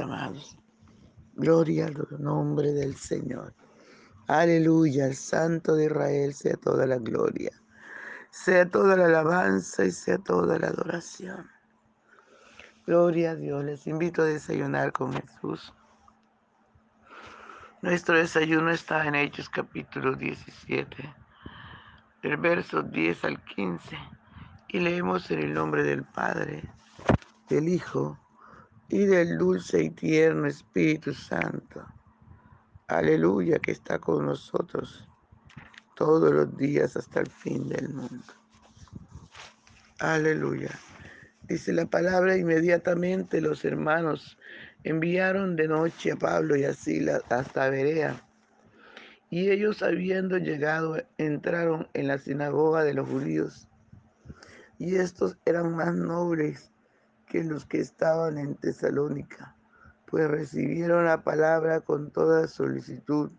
amados. Gloria al nombre del Señor. Aleluya, al Santo de Israel sea toda la gloria, sea toda la alabanza y sea toda la adoración. Gloria a Dios, les invito a desayunar con Jesús. Nuestro desayuno está en Hechos capítulo 17, del verso 10 al 15, y leemos en el nombre del Padre, del Hijo y del dulce y tierno Espíritu Santo. Aleluya que está con nosotros todos los días hasta el fin del mundo. Aleluya. Dice la palabra, inmediatamente los hermanos enviaron de noche a Pablo y a Silas hasta Berea. Y ellos habiendo llegado, entraron en la sinagoga de los judíos. Y estos eran más nobles que los que estaban en Tesalónica, pues recibieron la palabra con toda solicitud,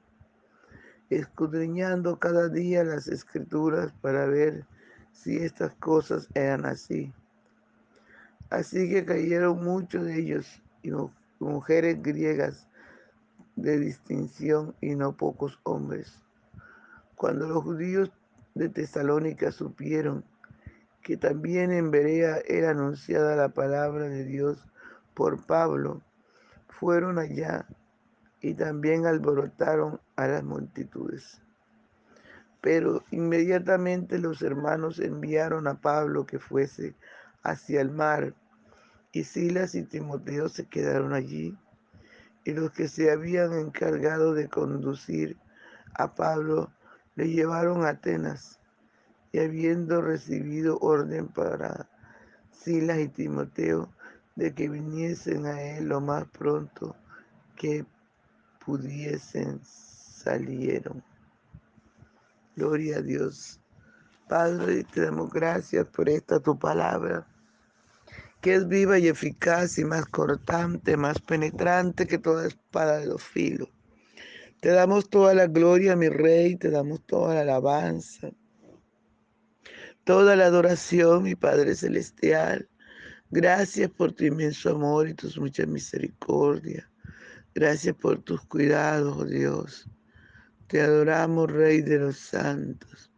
escudriñando cada día las escrituras para ver si estas cosas eran así. Así que cayeron muchos de ellos y mujeres griegas de distinción y no pocos hombres. Cuando los judíos de Tesalónica supieron que también en Berea era anunciada la palabra de Dios por Pablo, fueron allá y también alborotaron a las multitudes. Pero inmediatamente los hermanos enviaron a Pablo que fuese hacia el mar, y Silas y Timoteo se quedaron allí, y los que se habían encargado de conducir a Pablo le llevaron a Atenas y habiendo recibido orden para Silas y Timoteo de que viniesen a él lo más pronto que pudiesen, salieron. Gloria a Dios. Padre, te damos gracias por esta tu palabra, que es viva y eficaz y más cortante, más penetrante que toda espada de los filos. Te damos toda la gloria, mi rey, te damos toda la alabanza toda la adoración, mi Padre Celestial. Gracias por tu inmenso amor y tus muchas misericordias. Gracias por tus cuidados, oh Dios. Te adoramos, Rey de los santos.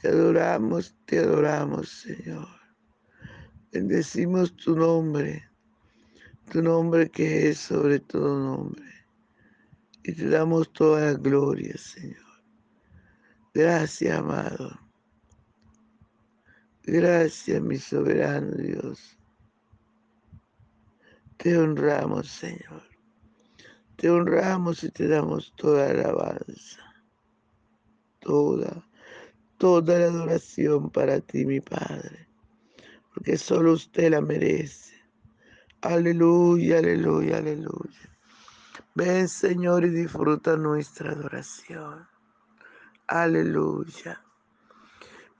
Te adoramos, te adoramos, Señor. Bendecimos tu nombre, tu nombre que es sobre todo nombre. Y te damos toda la gloria, Señor. Gracias, amado. Gracias, mi soberano Dios. Te honramos, Señor. Te honramos y te damos toda la alabanza. Toda, toda la adoración para ti, mi Padre. Porque solo usted la merece. Aleluya, aleluya, aleluya. Ven, Señor, y disfruta nuestra adoración. Aleluya.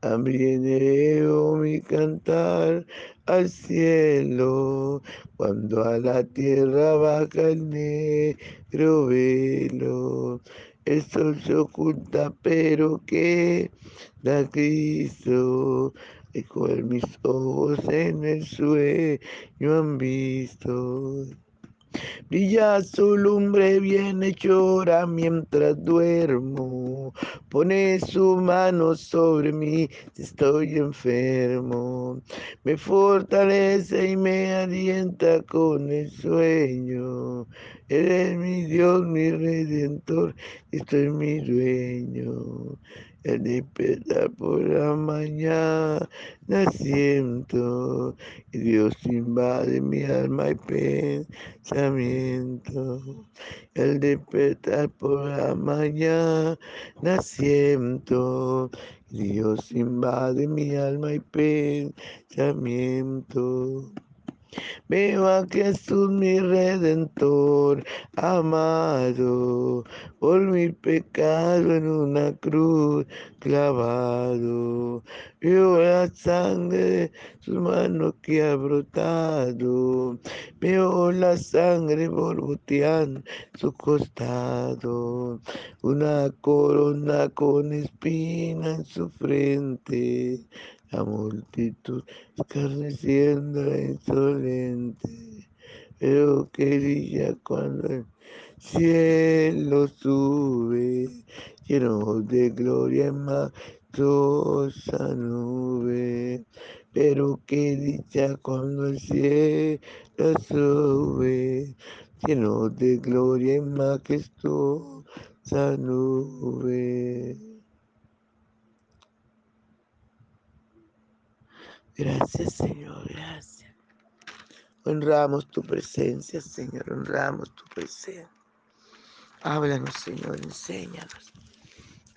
También mi cantar al cielo, cuando a la tierra baja el negro velo. El se oculta, pero que da Cristo. Y con mis ojos en el sueño han visto. Brilla su lumbre bienhechora mientras duermo. Pone su mano sobre mí si estoy enfermo. Me fortalece y me alienta con el sueño. Eres mi Dios, mi redentor, estoy mi dueño. El despertar por la mañana siento Dios invade mi alma y pensamiento. El despertar por la mañana siento Dios invade mi alma y pensamiento. Veo a Jesús mi redentor amado, por mi pecado en una cruz clavado. Veo la sangre de su mano que ha brotado, veo la sangre borboteando su costado, una corona con espina en su frente la multitud escarneciendo insolente, pero quería cuando el cielo sube, lleno de gloria en majestuosa nube. Pero qué dicha cuando el cielo sube, lleno de gloria en majestuosa nube. Gracias, Señor, gracias. Honramos tu presencia, Señor, honramos tu presencia. Háblanos, Señor, enséñanos.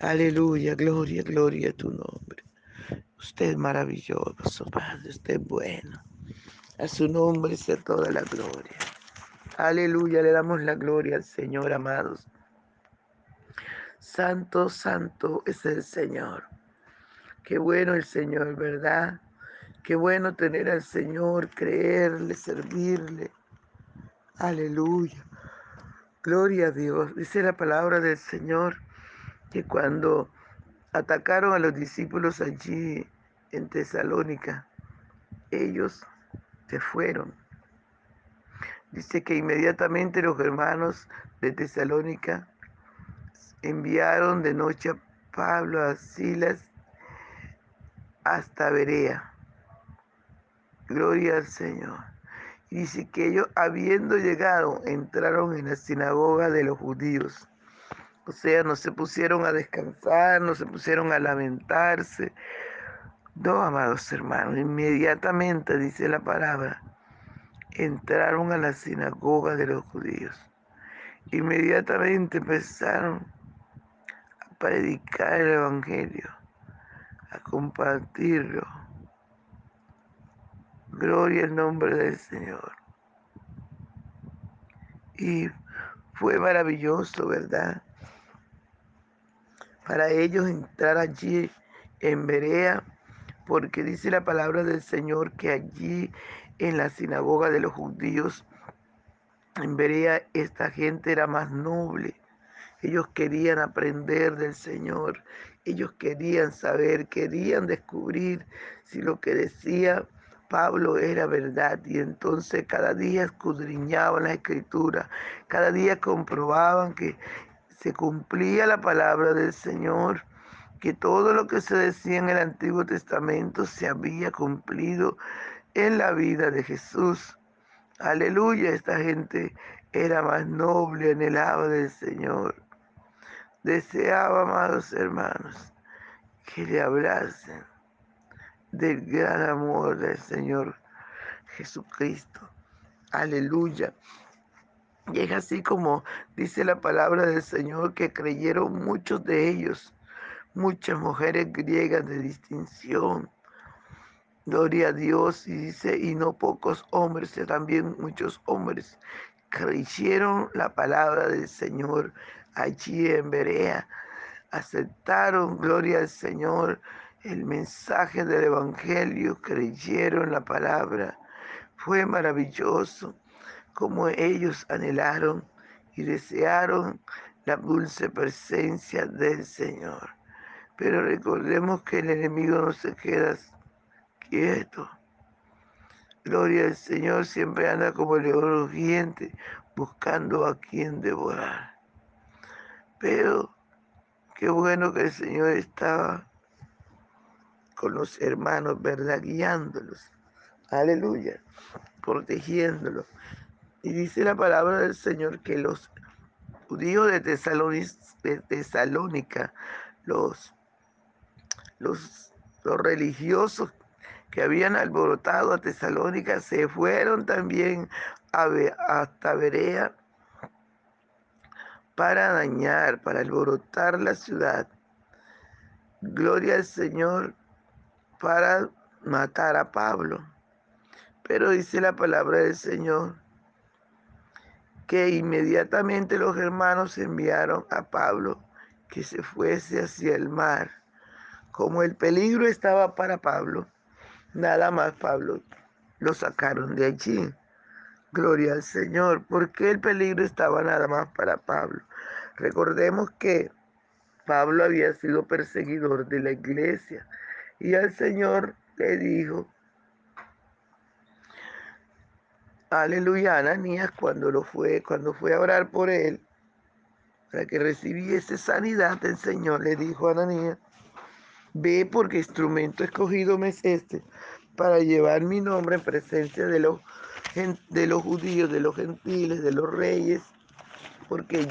Aleluya, gloria, gloria a tu nombre. Usted es maravilloso, Padre, usted es bueno. A su nombre sea toda la gloria. Aleluya, le damos la gloria al Señor, amados. Santo, santo es el Señor. Qué bueno el Señor, ¿verdad? Qué bueno tener al Señor, creerle, servirle. Aleluya. Gloria a Dios. Dice la palabra del Señor que cuando atacaron a los discípulos allí en Tesalónica, ellos se fueron. Dice que inmediatamente los hermanos de Tesalónica enviaron de noche a Pablo, a Silas, hasta Berea. Gloria al Señor. Y dice que ellos, habiendo llegado, entraron en la sinagoga de los judíos. O sea, no se pusieron a descansar, no se pusieron a lamentarse. No, amados hermanos, inmediatamente, dice la palabra, entraron a la sinagoga de los judíos. Inmediatamente empezaron a predicar el Evangelio, a compartirlo Gloria al nombre del Señor. Y fue maravilloso, ¿verdad? Para ellos entrar allí en Berea, porque dice la palabra del Señor que allí en la sinagoga de los judíos, en Berea, esta gente era más noble. Ellos querían aprender del Señor, ellos querían saber, querían descubrir si lo que decía Pablo era verdad y entonces cada día escudriñaban la escritura, cada día comprobaban que se cumplía la palabra del Señor, que todo lo que se decía en el Antiguo Testamento se había cumplido en la vida de Jesús. Aleluya, esta gente era más noble, anhelaba del Señor. Deseaba, amados hermanos, que le hablasen del gran amor del Señor Jesucristo. Aleluya. Y es así como dice la palabra del Señor que creyeron muchos de ellos, muchas mujeres griegas de distinción. Gloria a Dios y dice, y no pocos hombres, también muchos hombres creyeron la palabra del Señor allí en Berea. Aceptaron, gloria al Señor, el mensaje del Evangelio, creyeron la palabra. Fue maravilloso como ellos anhelaron y desearon la dulce presencia del Señor. Pero recordemos que el enemigo no se queda quieto. Gloria al Señor siempre anda como león rugiente, buscando a quien devorar. Pero qué bueno que el Señor estaba con los hermanos, ¿verdad? Guiándolos. Aleluya. Protegiéndolos. Y dice la palabra del Señor que los judíos de, Tesalónica, los, los, los religiosos que habían alborotado a Tesalónica se fueron también hasta Berea para dañar, para alborotar la ciudad. Gloria al Señor para matar a Pablo. Pero dice la palabra del Señor que inmediatamente los hermanos enviaron a Pablo que se fuese hacia el mar. Como el peligro estaba para Pablo, nada más Pablo lo sacaron de allí. Gloria al Señor, porque el peligro estaba nada más para Pablo. Recordemos que Pablo había sido perseguidor de la iglesia y al Señor le dijo, aleluya, Ananías cuando lo fue, cuando fue a orar por él, para que recibiese sanidad, el Señor le dijo a Ananías, ve porque instrumento escogido me es este, para llevar mi nombre en presencia de los, de los judíos, de los gentiles, de los reyes, porque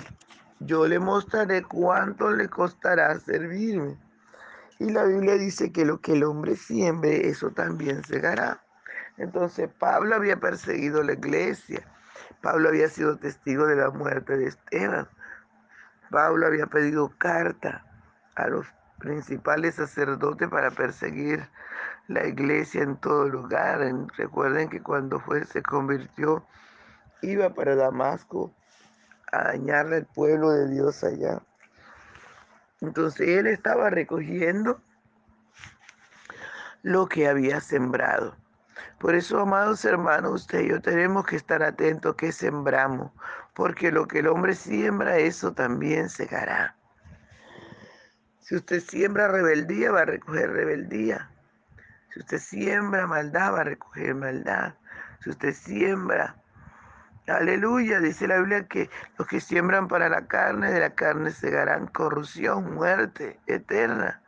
yo le mostraré cuánto le costará servirme. Y la Biblia dice que lo que el hombre siembre, eso también segará. Entonces Pablo había perseguido la iglesia. Pablo había sido testigo de la muerte de Esteban. Pablo había pedido carta a los principales sacerdotes para perseguir la iglesia en todo lugar. recuerden que cuando fue, se convirtió, iba para Damasco a dañarle al pueblo de Dios allá. Entonces él estaba recogiendo lo que había sembrado. Por eso, amados hermanos, usted y yo tenemos que estar atentos que sembramos, porque lo que el hombre siembra, eso también segará. Si usted siembra rebeldía, va a recoger rebeldía. Si usted siembra maldad, va a recoger maldad. Si usted siembra, aleluya, dice la Biblia que los que siembran para la carne, de la carne segarán corrupción, muerte eterna.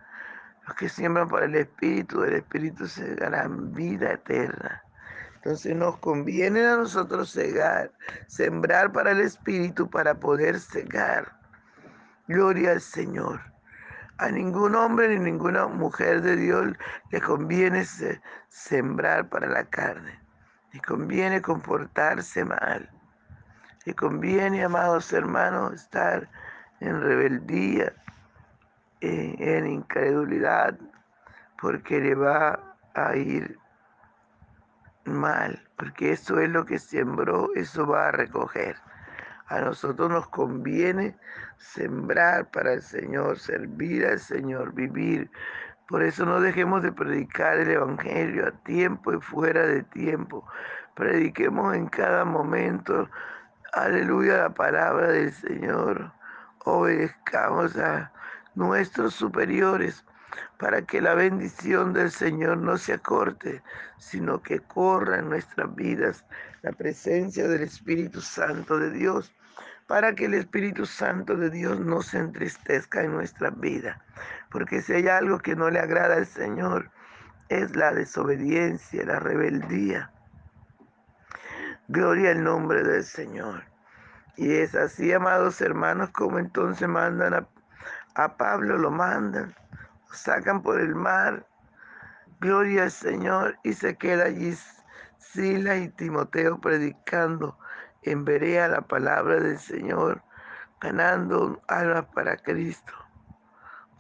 Los que siembran para el Espíritu, del Espíritu segarán vida eterna. Entonces nos conviene a nosotros cegar, sembrar para el Espíritu para poder cegar. Gloria al Señor. A ningún hombre ni ninguna mujer de Dios le conviene sembrar para la carne. Le conviene comportarse mal. Le conviene, amados hermanos, estar en rebeldía, en, incredulidad, porque le va a ir mal, porque eso es lo que sembró, eso va a recoger. A nosotros nos conviene sembrar para el Señor, servir al Señor, vivir. Por eso no dejemos de predicar el Evangelio a tiempo y fuera de tiempo. Prediquemos en cada momento, aleluya, la palabra del Señor. Obedezcamos a nuestros superiores para que la bendición del Señor no se acorte, sino que corra en nuestras vidas la presencia del Espíritu Santo de Dios, para que el Espíritu Santo de Dios no se entristezca en nuestra vida. Porque si hay algo que no le agrada al Señor, es la desobediencia, la rebeldía. Gloria al nombre del Señor. Y es así, amados hermanos, como entonces mandan a a Pablo lo mandan, lo sacan por el mar, gloria al Señor, y se queda allí Sila y Timoteo predicando en Berea la palabra del Señor, ganando almas para Cristo.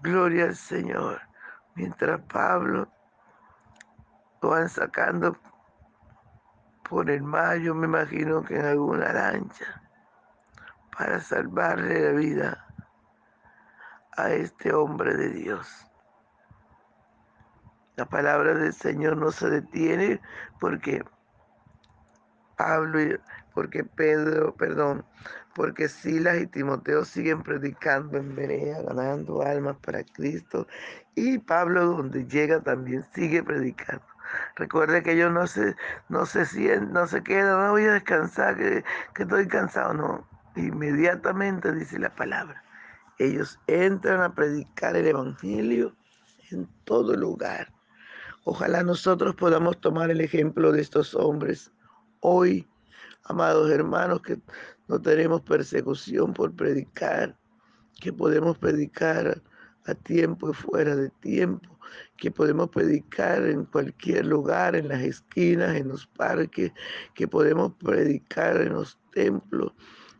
Gloria al Señor. Mientras Pablo lo van sacando por el mar, yo me imagino que en alguna lancha, para salvarle la vida a este hombre de Dios. La palabra del Señor no se detiene porque Pablo, porque Pedro, perdón, porque Silas y Timoteo siguen predicando en Berea, ganando almas para Cristo. Y Pablo donde llega también sigue predicando. Recuerde que ellos no se, no se sienten, no se quedan, no voy a descansar, que, que estoy cansado, no. Inmediatamente dice la palabra. Ellos entran a predicar el Evangelio en todo lugar. Ojalá nosotros podamos tomar el ejemplo de estos hombres hoy, amados hermanos, que no tenemos persecución por predicar, que podemos predicar a tiempo y fuera de tiempo, que podemos predicar en cualquier lugar, en las esquinas, en los parques, que podemos predicar en los templos,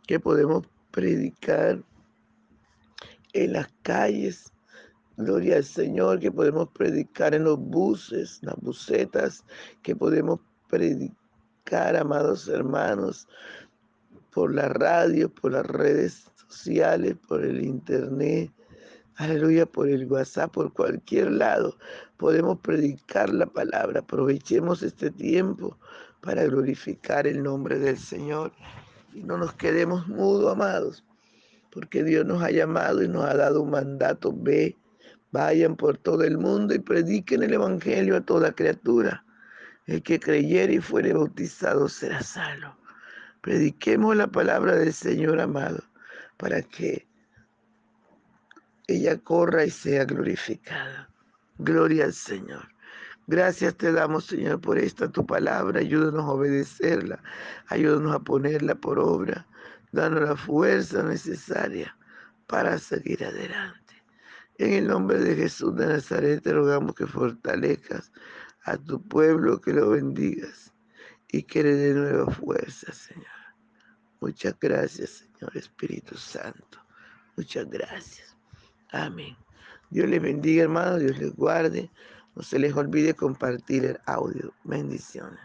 que podemos predicar en las calles. Gloria al Señor, que podemos predicar en los buses, las busetas, que podemos predicar, amados hermanos, por la radio, por las redes sociales, por el internet, aleluya, por el WhatsApp, por cualquier lado. Podemos predicar la palabra. Aprovechemos este tiempo para glorificar el nombre del Señor. Y no nos quedemos mudos, amados, porque Dios nos ha llamado y nos ha dado un mandato. Ve, vayan por todo el mundo y prediquen el Evangelio a toda criatura. El que creyere y fuere bautizado será salvo. Prediquemos la palabra del Señor amado para que ella corra y sea glorificada. Gloria al Señor. Gracias te damos, Señor, por esta tu palabra. Ayúdanos a obedecerla. Ayúdanos a ponerla por obra. Danos la fuerza necesaria para seguir adelante. En el nombre de Jesús de Nazaret te rogamos que fortalezcas a tu pueblo, que lo bendigas y que le dé nueva fuerza, Señor. Muchas gracias, Señor Espíritu Santo. Muchas gracias. Amén. Dios les bendiga, hermanos. Dios les guarde. No se les olvide compartir el audio. Bendiciones.